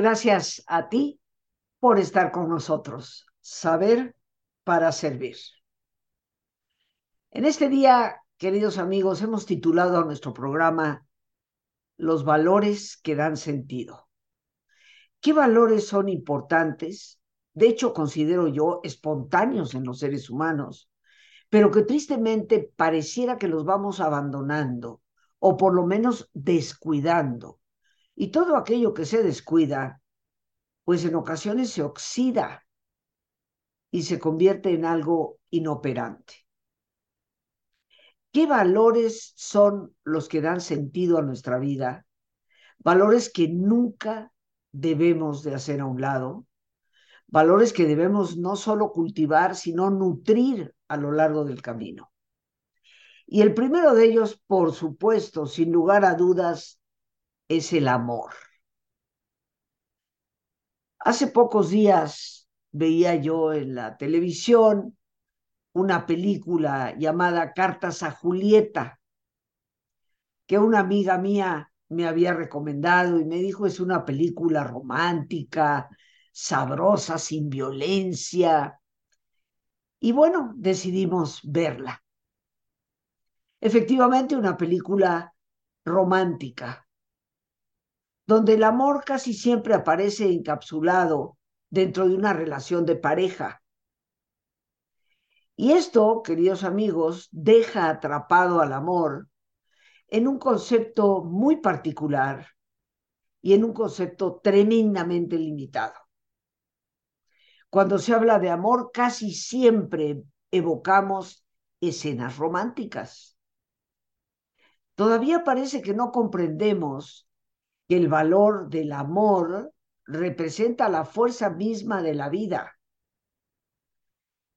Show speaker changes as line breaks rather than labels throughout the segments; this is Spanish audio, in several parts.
Gracias a ti por estar con nosotros. Saber para servir. En este día, queridos amigos, hemos titulado a nuestro programa Los valores que dan sentido. ¿Qué valores son importantes? De hecho, considero yo espontáneos en los seres humanos, pero que tristemente pareciera que los vamos abandonando o por lo menos descuidando y todo aquello que se descuida, pues en ocasiones se oxida y se convierte en algo inoperante. ¿Qué valores son los que dan sentido a nuestra vida? Valores que nunca debemos de hacer a un lado, valores que debemos no solo cultivar, sino nutrir a lo largo del camino. Y el primero de ellos, por supuesto, sin lugar a dudas, es el amor. Hace pocos días veía yo en la televisión una película llamada Cartas a Julieta, que una amiga mía me había recomendado y me dijo es una película romántica, sabrosa, sin violencia. Y bueno, decidimos verla. Efectivamente, una película romántica, donde el amor casi siempre aparece encapsulado dentro de una relación de pareja. Y esto, queridos amigos, deja atrapado al amor en un concepto muy particular y en un concepto tremendamente limitado. Cuando se habla de amor, casi siempre evocamos escenas románticas. Todavía parece que no comprendemos que el valor del amor representa la fuerza misma de la vida,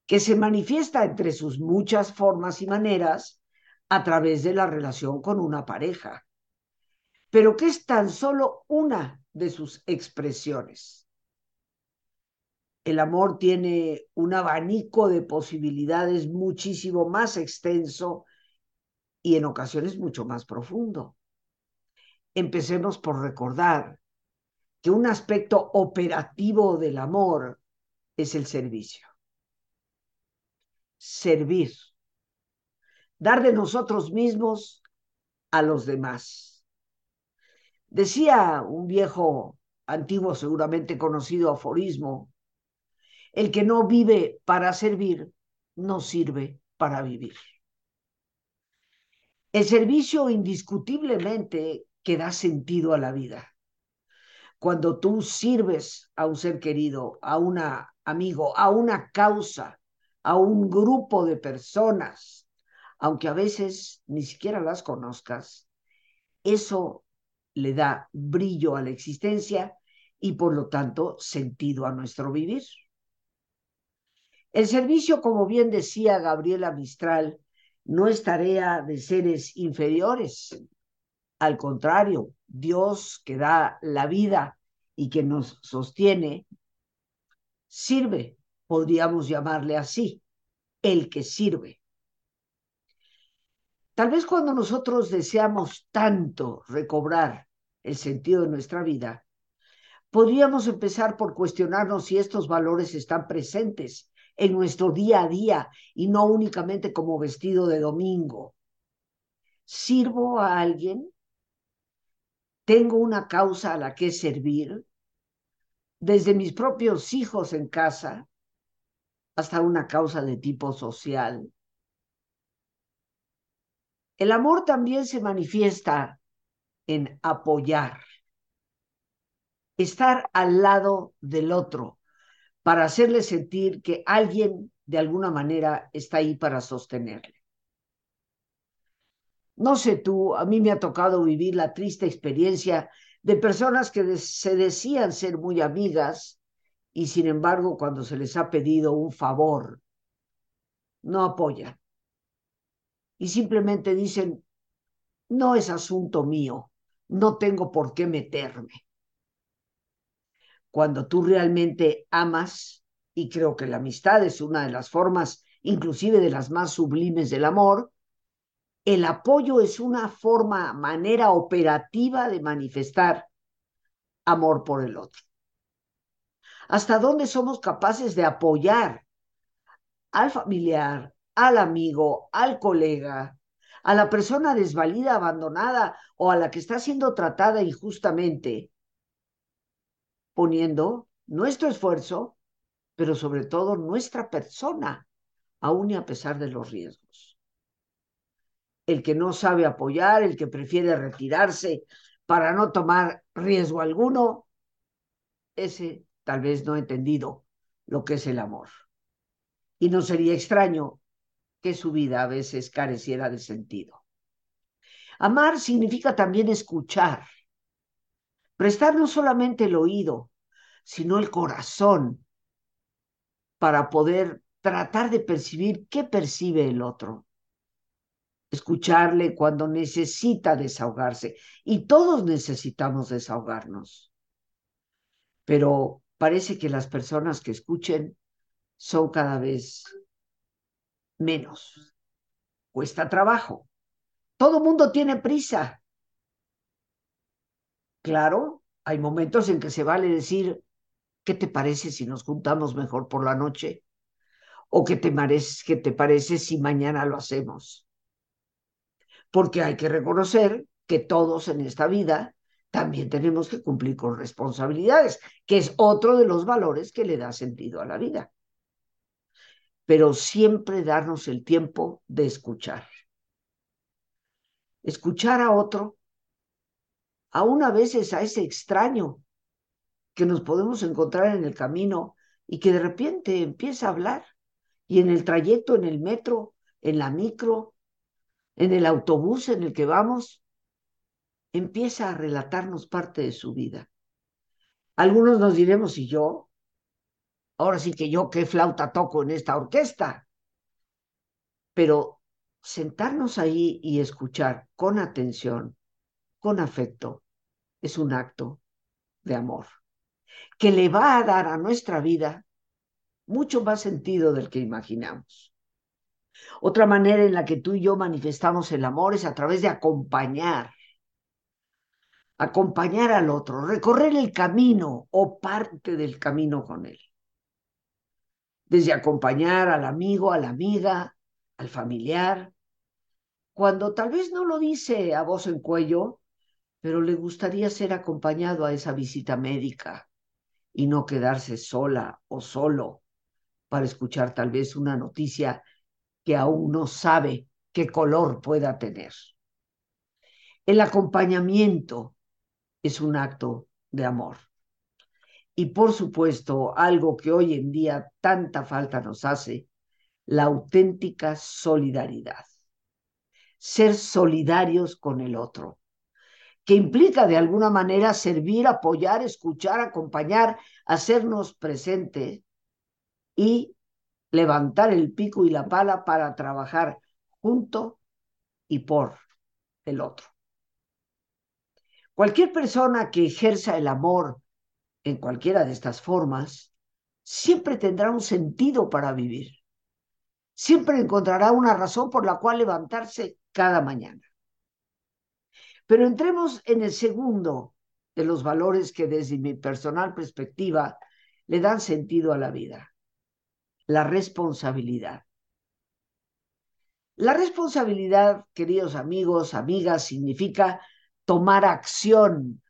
que se manifiesta entre sus muchas formas y maneras a través de la relación con una pareja, pero que es tan solo una de sus expresiones. El amor tiene un abanico de posibilidades muchísimo más extenso y en ocasiones mucho más profundo empecemos por recordar que un aspecto operativo del amor es el servicio. Servir. Dar de nosotros mismos a los demás. Decía un viejo, antiguo, seguramente conocido aforismo, el que no vive para servir, no sirve para vivir. El servicio indiscutiblemente que da sentido a la vida. Cuando tú sirves a un ser querido, a un amigo, a una causa, a un grupo de personas, aunque a veces ni siquiera las conozcas, eso le da brillo a la existencia y por lo tanto sentido a nuestro vivir. El servicio, como bien decía Gabriela Mistral, no es tarea de seres inferiores, al contrario, Dios que da la vida y que nos sostiene, sirve, podríamos llamarle así, el que sirve. Tal vez cuando nosotros deseamos tanto recobrar el sentido de nuestra vida, podríamos empezar por cuestionarnos si estos valores están presentes en nuestro día a día y no únicamente como vestido de domingo. ¿Sirvo a alguien? Tengo una causa a la que servir, desde mis propios hijos en casa hasta una causa de tipo social. El amor también se manifiesta en apoyar, estar al lado del otro para hacerle sentir que alguien de alguna manera está ahí para sostenerle. No sé tú, a mí me ha tocado vivir la triste experiencia de personas que se decían ser muy amigas y sin embargo cuando se les ha pedido un favor, no apoyan. Y simplemente dicen, no es asunto mío, no tengo por qué meterme. Cuando tú realmente amas, y creo que la amistad es una de las formas, inclusive de las más sublimes del amor, el apoyo es una forma, manera operativa de manifestar amor por el otro? ¿Hasta dónde somos capaces de apoyar al familiar, al amigo, al colega, a la persona desvalida, abandonada o a la que está siendo tratada injustamente, poniendo nuestro esfuerzo, pero sobre todo nuestra persona, aún y a pesar de los riesgos? El que no sabe apoyar, el que prefiere retirarse para no tomar riesgo alguno, ese tal vez no ha entendido lo que es el amor. Y no sería extraño que su vida a veces careciera de sentido. Amar significa también escuchar, prestar no solamente el oído, sino el corazón para poder tratar de percibir qué percibe el otro. Escucharle cuando necesita desahogarse. Y todos necesitamos desahogarnos. Pero parece que las personas que escuchen son cada vez menos. Cuesta trabajo. Todo mundo tiene prisa. Claro, hay momentos en que se vale decir, ¿qué te parece si nos juntamos mejor por la noche? ¿O qué te, parece, si mañana lo hacemos? Porque hay que reconocer que todos en esta vida también tenemos que cumplir con responsabilidades, que es otro de los valores que le da sentido a la vida. Pero siempre darnos el tiempo de escuchar. Escuchar a otro, aún a veces a ese extraño que nos podemos encontrar en el camino y que de repente empieza a hablar y en el trayecto, en el metro, en la micro, en el autobús en el que vamos, empieza a relatarnos parte de su vida. Algunos nos diremos, ¿y yo? Ahora sí que yo qué flauta toco en esta orquesta. Pero sentarnos ahí y escuchar con atención, con afecto, es un acto de amor que le va a dar a nuestra vida mucho más sentido del que imaginamos. Otra manera en la que tú y yo manifestamos el amor es a través de acompañar acompañar al otro, recorrer el camino o parte del camino con él. Desde acompañar al amigo, a la amiga, al familiar, cuando tal vez no lo dice a voz en cuello, pero le gustaría ser acompañado a esa visita médica y no quedarse sola o solo para escuchar tal vez una noticia que aún no sabe qué color pueda tener. El acompañamiento es un acto de amor. Y por supuesto, algo que hoy en día tanta falta nos hace, la auténtica solidaridad. Ser solidarios con el otro, que implica de alguna manera servir, apoyar, escuchar, acompañar, hacernos presentes y levantar el pico y la pala para trabajar junto y por el otro. Cualquier persona que ejerza el amor en cualquiera de estas formas, siempre tendrá un sentido para vivir. Siempre encontrará una razón por la cual levantarse cada mañana. Pero entremos en el segundo de los valores que desde mi personal perspectiva le dan sentido a la vida, la responsabilidad. La responsabilidad, queridos amigos, amigas, significa tomar acción.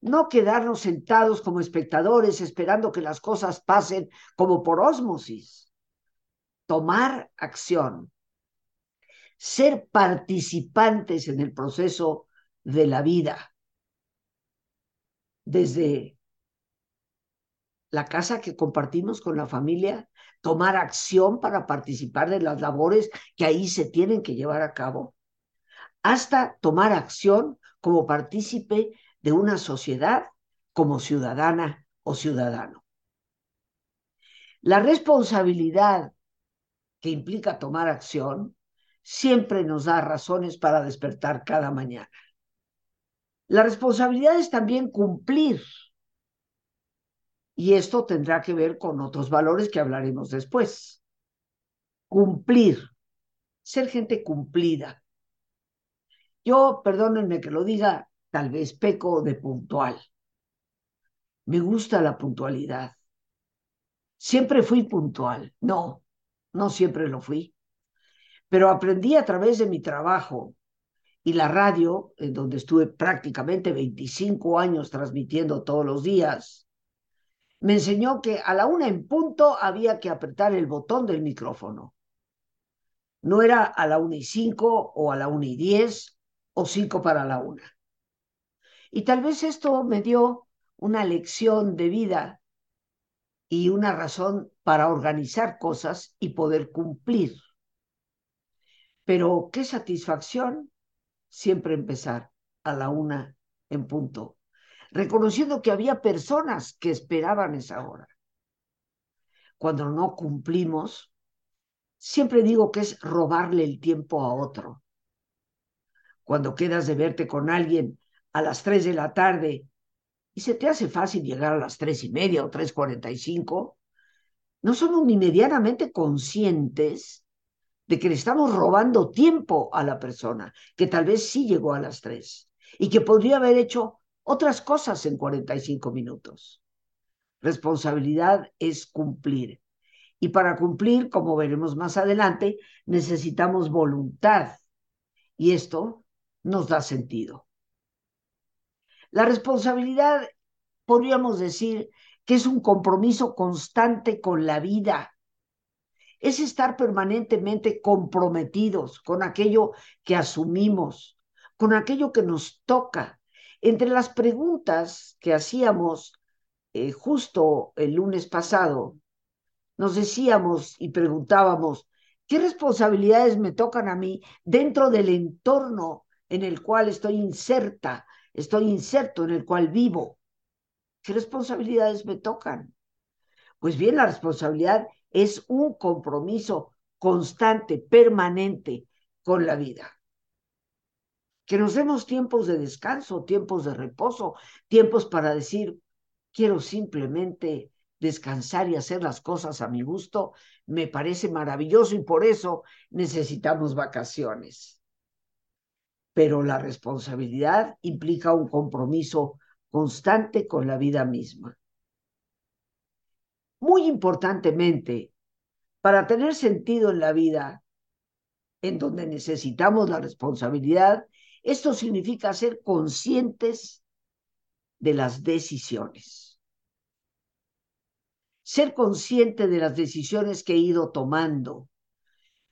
No quedarnos sentados como espectadores esperando que las cosas pasen como por ósmosis. Tomar acción. Ser participantes en el proceso de la vida. Desde la casa que compartimos con la familia, tomar acción para participar de las labores que ahí se tienen que llevar a cabo hasta tomar acción como partícipe de una sociedad como ciudadana o ciudadano. La responsabilidad que implica tomar acción siempre nos da razones para despertar cada mañana. La responsabilidad es también cumplir. Y esto tendrá que ver con otros valores que hablaremos después. Cumplir, ser gente cumplida, yo, perdónenme que lo diga tal vez peco de puntual. Me gusta la puntualidad. Siempre fui puntual. No, no siempre lo fui. Pero aprendí a través de mi trabajo y la radio, en donde estuve prácticamente 25 años transmitiendo todos los días, me enseñó que a la una en punto había que apretar el botón del micrófono. No era a la una y cinco o a la una y diez o cinco para la una. Y tal vez esto me dio una lección de vida y una razón para organizar cosas y poder cumplir. Pero qué satisfacción siempre empezar a la una en punto, reconociendo que había personas que esperaban esa hora. Cuando no cumplimos, siempre digo que es robarle el tiempo a otro. Cuando quedas de verte con alguien a las tres de la tarde y se te hace fácil llegar a las tres y media o tres cuarenta y cinco, no somos ni medianamente conscientes de que le estamos robando tiempo a la persona, que tal vez sí llegó a las tres y que podría haber hecho otras cosas en 45 minutos. Responsabilidad es cumplir. Y para cumplir, como veremos más adelante, necesitamos voluntad. Y esto nos da sentido. La responsabilidad, podríamos decir, que es un compromiso constante con la vida, es estar permanentemente comprometidos con aquello que asumimos, con aquello que nos toca. Entre las preguntas que hacíamos eh, justo el lunes pasado, nos decíamos y preguntábamos, ¿qué responsabilidades me tocan a mí dentro del entorno en el cual estoy inserta, estoy inserto, en el cual vivo? ¿Qué responsabilidades me tocan? Pues bien, la responsabilidad es un compromiso constante, permanente con la vida. Que nos demos tiempos de descanso, tiempos de reposo, tiempos para decir, quiero simplemente descansar y hacer las cosas a mi gusto, me parece maravilloso y por eso necesitamos vacaciones. Pero la responsabilidad implica un compromiso constante con la vida misma. Muy importantemente, para tener sentido en la vida, en donde necesitamos la responsabilidad, esto significa ser conscientes de las decisiones. Ser consciente de las decisiones que he ido tomando.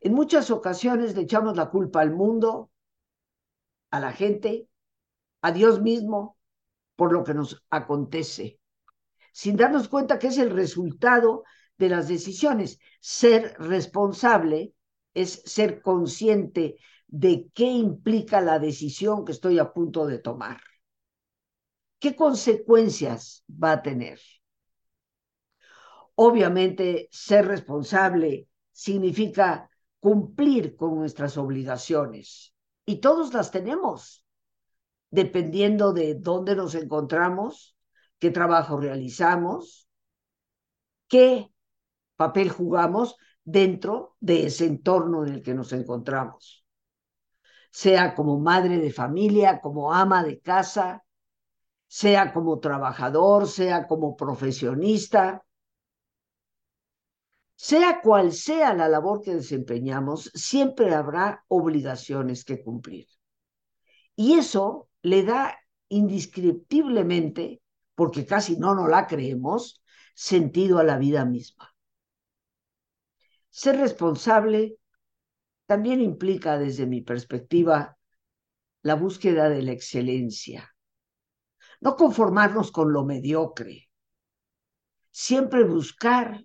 En muchas ocasiones le echamos la culpa al mundo, a la gente, a Dios mismo, por lo que nos acontece sin darnos cuenta que es el resultado de las decisiones. Ser responsable es ser consciente de qué implica la decisión que estoy a punto de tomar. ¿Qué consecuencias va a tener? Obviamente, ser responsable significa cumplir con nuestras obligaciones y todos las tenemos, dependiendo de dónde nos encontramos, qué trabajo realizamos, qué papel jugamos dentro de ese entorno en el que nos encontramos, sea como madre de familia, como ama de casa, sea como trabajador, sea como profesionista, sea cual sea la labor que desempeñamos, siempre habrá obligaciones que cumplir. Y eso le da indescriptiblemente porque casi no nos la creemos, sentido a la vida misma. Ser responsable también implica, desde mi perspectiva, la búsqueda de la excelencia. No conformarnos con lo mediocre, siempre buscar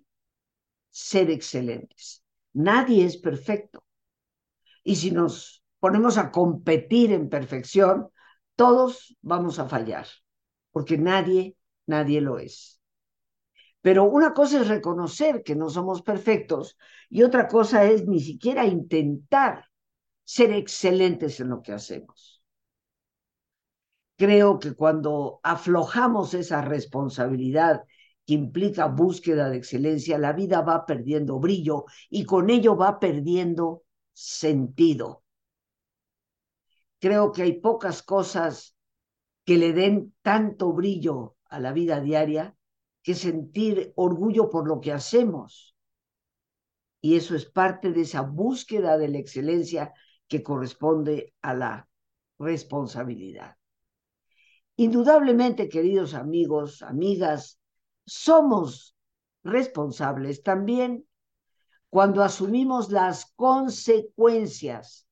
ser excelentes. Nadie es perfecto. Y si nos ponemos a competir en perfección, todos vamos a fallar porque nadie, nadie lo es. Pero una cosa es reconocer que no somos perfectos y otra cosa es ni siquiera intentar ser excelentes en lo que hacemos. Creo que cuando aflojamos esa responsabilidad que implica búsqueda de excelencia, la vida va perdiendo brillo y con ello va perdiendo sentido. Creo que hay pocas cosas que le den tanto brillo a la vida diaria que sentir orgullo por lo que hacemos. Y eso es parte de esa búsqueda de la excelencia que corresponde a la responsabilidad. Indudablemente, queridos amigos, amigas, somos responsables también cuando asumimos las consecuencias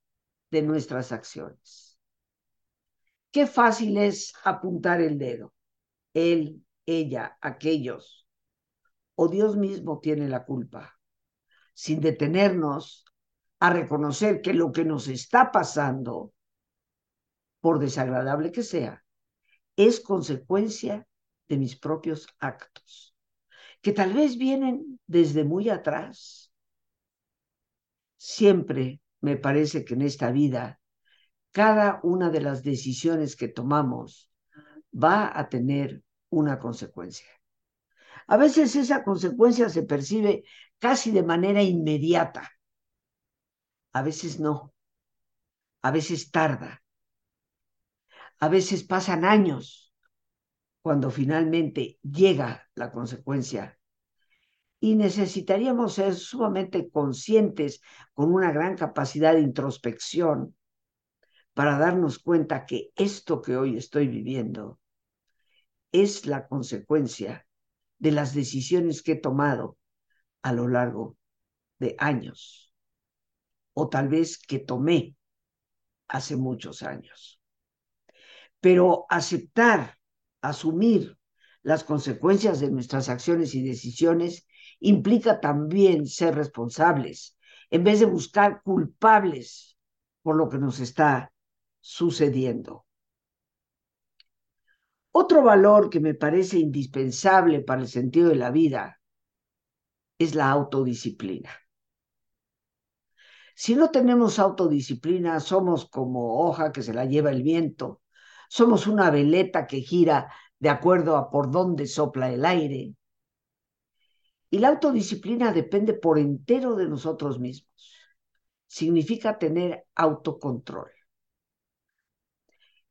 de nuestras acciones. Qué fácil es apuntar el dedo. Él, ella, aquellos. O Dios mismo tiene la culpa, sin detenernos a reconocer que lo que nos está pasando, por desagradable que sea, es consecuencia de mis propios actos, que tal vez vienen desde muy atrás. Siempre me parece que en esta vida, cada una de las decisiones que tomamos va a tener una consecuencia. A veces esa consecuencia se percibe casi de manera inmediata. A veces no. A veces tarda. A veces pasan años cuando finalmente llega la consecuencia. Y necesitaríamos ser sumamente conscientes con una gran capacidad de introspección para darnos cuenta que esto que hoy estoy viviendo es la consecuencia de las decisiones que he tomado a lo largo de años, o tal vez que tomé hace muchos años. Pero aceptar, asumir las consecuencias de nuestras acciones y decisiones implica también ser responsables, en vez de buscar culpables por lo que nos está sucediendo. Otro valor que me parece indispensable para el sentido de la vida es la autodisciplina. Si no tenemos autodisciplina, somos como hoja que se la lleva el viento somos una veleta que gira de acuerdo a por dónde sopla el aire. Y la autodisciplina depende por entero de nosotros mismos. Significa tener autocontrol.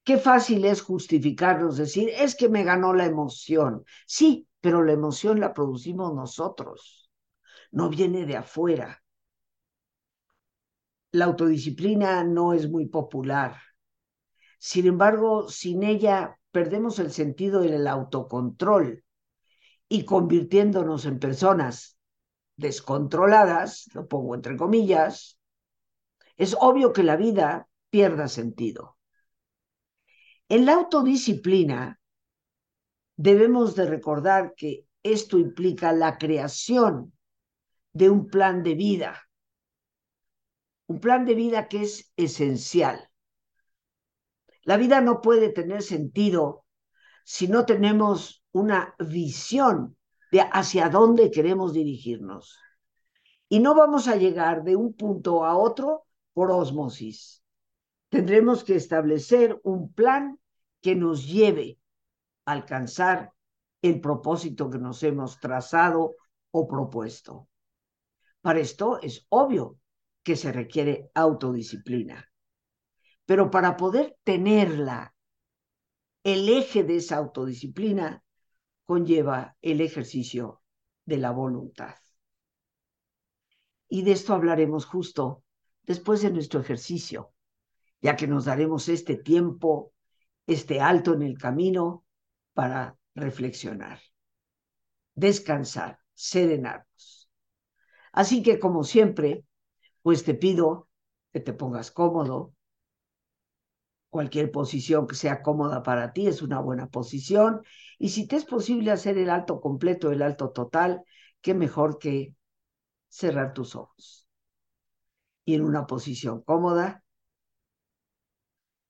Qué fácil es justificarnos, decir, es que me ganó la emoción. Sí, pero la emoción la producimos nosotros, no viene de afuera. La autodisciplina no es muy popular. Sin embargo, sin ella perdemos el sentido del autocontrol y convirtiéndonos en personas descontroladas, lo pongo entre comillas, es obvio que la vida pierda sentido. En la autodisciplina debemos de recordar que esto implica la creación de un plan de vida, un plan de vida que es esencial. La vida no puede tener sentido si no tenemos una visión de hacia dónde queremos dirigirnos. Y no vamos a llegar de un punto a otro por osmosis. Tendremos que establecer un plan que nos lleve a alcanzar el propósito que nos hemos trazado o propuesto. Para esto es obvio que se requiere autodisciplina. Pero para poder tenerla, el eje de esa autodisciplina conlleva el ejercicio de la voluntad. Y de esto hablaremos justo después de nuestro ejercicio, ya que nos daremos este tiempo, este alto en el camino para reflexionar, descansar, serenarnos. Así que, como siempre, pues te pido que te pongas cómodo, cualquier posición que sea cómoda para ti es una buena posición. Y si te es posible hacer el alto completo, el alto total, qué mejor que cerrar tus ojos. Y en una posición cómoda,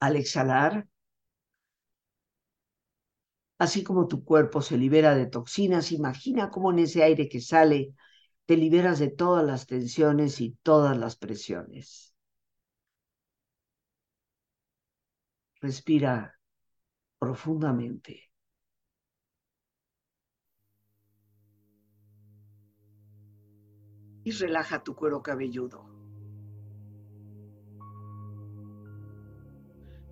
Al exhalar, Así como tu cuerpo se libera de toxinas, imagina cómo en ese aire que sale te liberas de todas las tensiones y todas las presiones. Respira profundamente. Y relaja tu cuero cabelludo.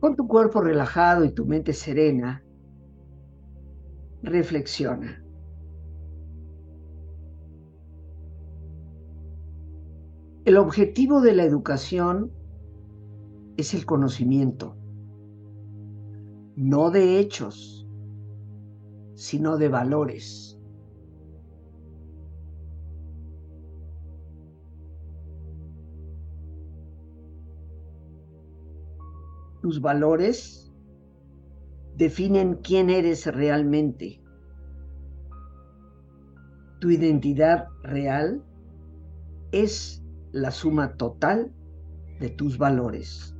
Con tu cuerpo relajado y tu mente serena, reflexiona. El objetivo de la educación es el conocimiento, no de hechos, sino de valores. Tus valores definen quién eres realmente. Tu identidad real es la suma total de tus valores.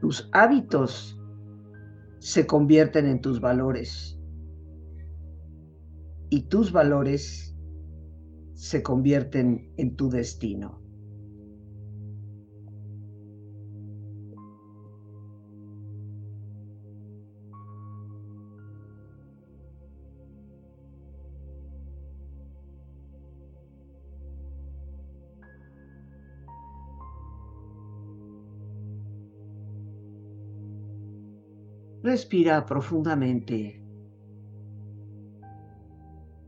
Tus hábitos se convierten en tus valores y tus valores se convierten en tu destino. Respira profundamente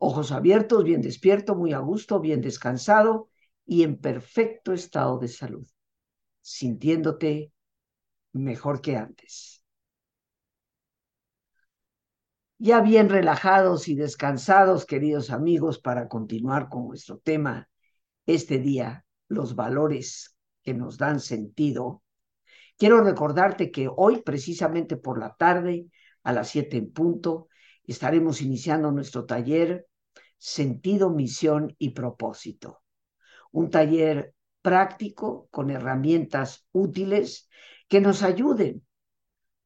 ojos abiertos, bien despierto, muy a gusto, bien descansado y en perfecto estado de salud, sintiéndote mejor que antes. Ya bien relajados y descansados, queridos amigos, para continuar con nuestro tema este día, los valores que nos dan sentido, quiero recordarte que hoy, precisamente por la tarde, a las siete en punto, estaremos iniciando nuestro taller sentido, misión y propósito. Un taller práctico con herramientas útiles que nos ayuden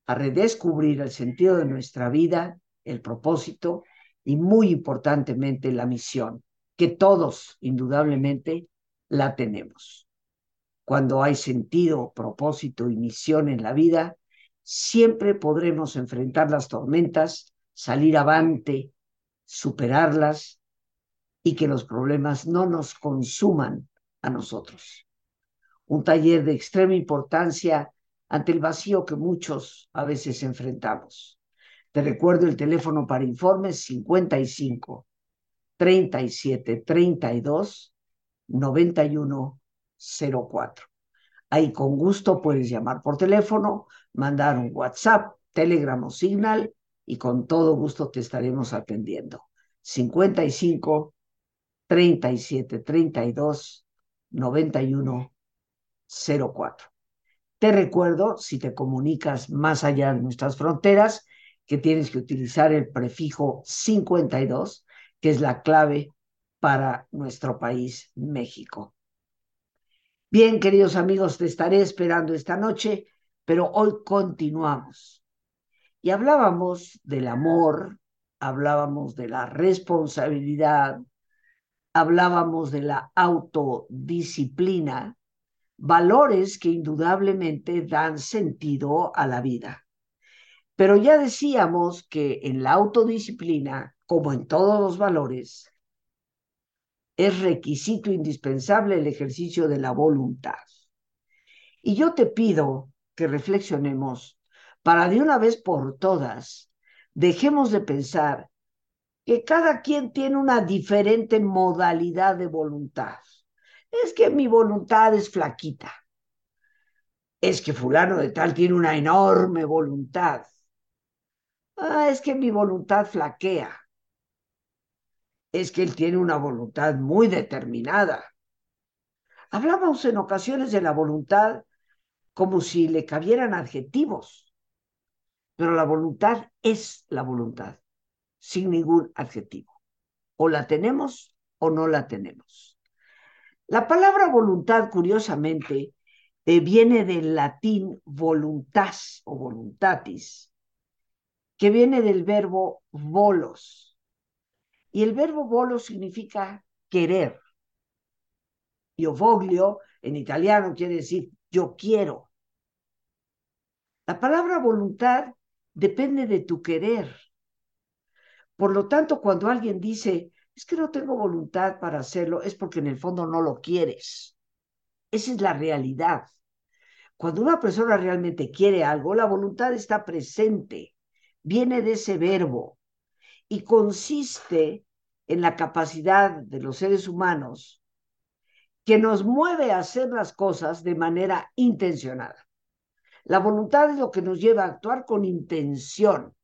a redescubrir el sentido de nuestra vida, el propósito y muy importantemente la misión, que todos indudablemente la tenemos. Cuando hay sentido, propósito y misión en la vida, siempre podremos enfrentar las tormentas, salir avante, superarlas y que los problemas no nos consuman a nosotros. Un taller de extrema importancia ante el vacío que muchos a veces enfrentamos. Te recuerdo el teléfono para informes 55 37 32 91 04. Ahí con gusto puedes llamar por teléfono, mandar un WhatsApp, Telegram o Signal y con todo gusto te estaremos atendiendo. 55 37 32 91 04. Te recuerdo, si te comunicas más allá de nuestras fronteras, que tienes que utilizar el prefijo 52, que es la clave para nuestro país, México. Bien, queridos amigos, te estaré esperando esta noche, pero hoy continuamos. Y hablábamos del amor, hablábamos de la responsabilidad, hablábamos de la autodisciplina, valores que indudablemente dan sentido a la vida. Pero ya decíamos que en la autodisciplina, como en todos los valores, es requisito indispensable el ejercicio de la voluntad. Y yo te pido que reflexionemos para de una vez por todas, dejemos de pensar que cada quien tiene una diferente modalidad de voluntad. Es que mi voluntad es flaquita. es que fulano de tal tiene una enorme voluntad. Ah, es que mi voluntad flaquea. Es que él tiene una voluntad muy determinada. Hablamos en ocasiones de la voluntad como si le cabieran adjetivos, pero la voluntad es la voluntad, sin ningún adjetivo. O la tenemos o no la tenemos. La palabra voluntad, curiosamente, eh, viene del latín voluntas o voluntatis, que viene del verbo volos. Y el verbo volos significa querer. Io voglio en italiano quiere decir yo quiero. La palabra voluntad depende de tu querer. Por lo tanto, cuando alguien dice, es que no tengo voluntad para hacerlo, es porque en el fondo no lo quieres. Esa es la realidad. Cuando una persona realmente quiere algo, la voluntad está presente, viene de ese verbo y consiste en la capacidad de los seres humanos que nos mueve a hacer las cosas de manera intencionada. La voluntad es lo que nos lleva a actuar con intención.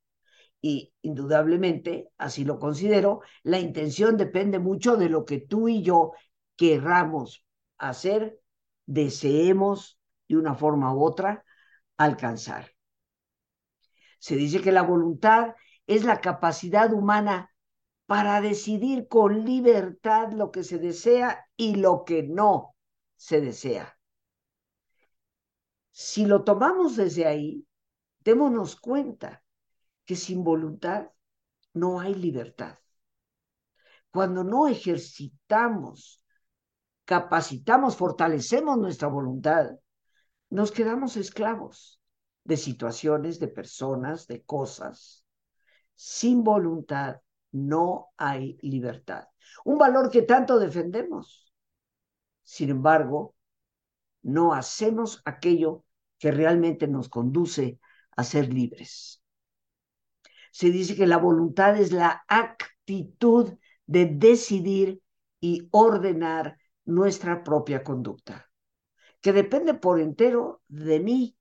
Y indudablemente, así lo considero, la intención depende mucho de lo que tú y yo querramos hacer, deseemos de una forma u otra alcanzar. Se dice que la voluntad es la capacidad humana para decidir con libertad lo que se desea y lo que no se desea. Si lo tomamos desde ahí, démonos cuenta que sin voluntad no hay libertad. Cuando no ejercitamos, capacitamos, fortalecemos nuestra voluntad, nos quedamos esclavos de situaciones, de personas, de cosas. Sin voluntad no hay libertad. Un valor que tanto defendemos. Sin embargo, no hacemos aquello que realmente nos conduce a ser libres. Se dice que la voluntad es la actitud de decidir y ordenar nuestra propia conducta que depende por entero de mí.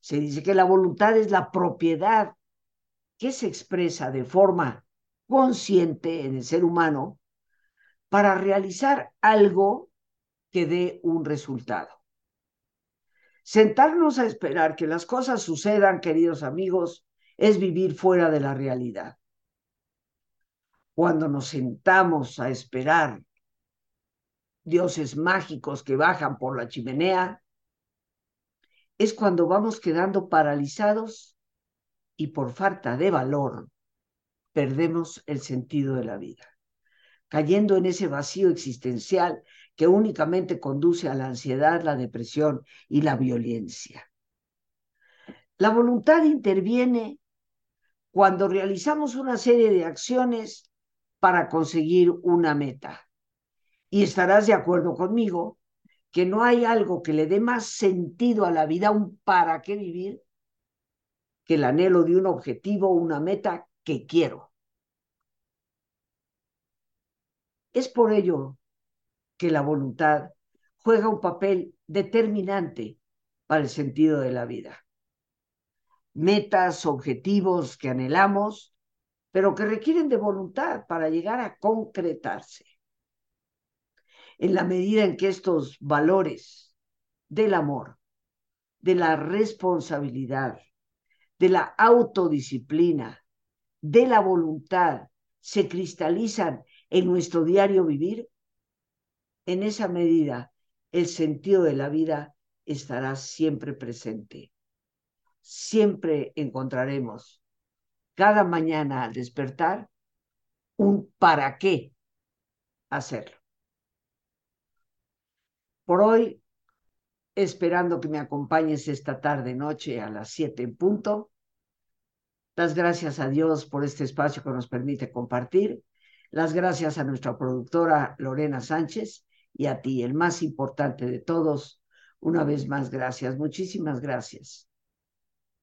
Se dice que la voluntad es la propiedad que se expresa de forma consciente en el ser humano para realizar algo que dé un resultado. Sentarnos a esperar que las cosas sucedan, queridos amigos, es vivir fuera de la realidad. Cuando nos sentamos a esperar dioses mágicos que bajan por la chimenea, es cuando vamos quedando paralizados y por falta de valor perdemos el sentido de la vida, cayendo en ese vacío existencial que únicamente conduce a la ansiedad, la depresión y la violencia. La voluntad interviene cuando realizamos una serie de acciones para conseguir una meta. Y estarás de acuerdo conmigo que no hay algo que le dé más sentido a la vida, un para qué vivir, que el anhelo de un objetivo, una meta que quiero. Es por ello que la voluntad juega un papel determinante para el sentido de la vida. Metas, objetivos que anhelamos, pero que requieren de voluntad para llegar a concretarse en la medida en que estos valores del amor, de la responsabilidad, de la autodisciplina, de la voluntad, se cristalizan en nuestro diario vivir, en esa medida el sentido de la vida estará siempre presente. Siempre encontraremos cada mañana al despertar un para qué hacerlo por hoy, esperando que me acompañes esta tarde, noche a las siete en punto. Las gracias a Dios por este espacio que nos permite compartir. Las gracias a nuestra productora Lorena Sánchez y a ti, el más importante de todos. Una vez más, gracias. Muchísimas gracias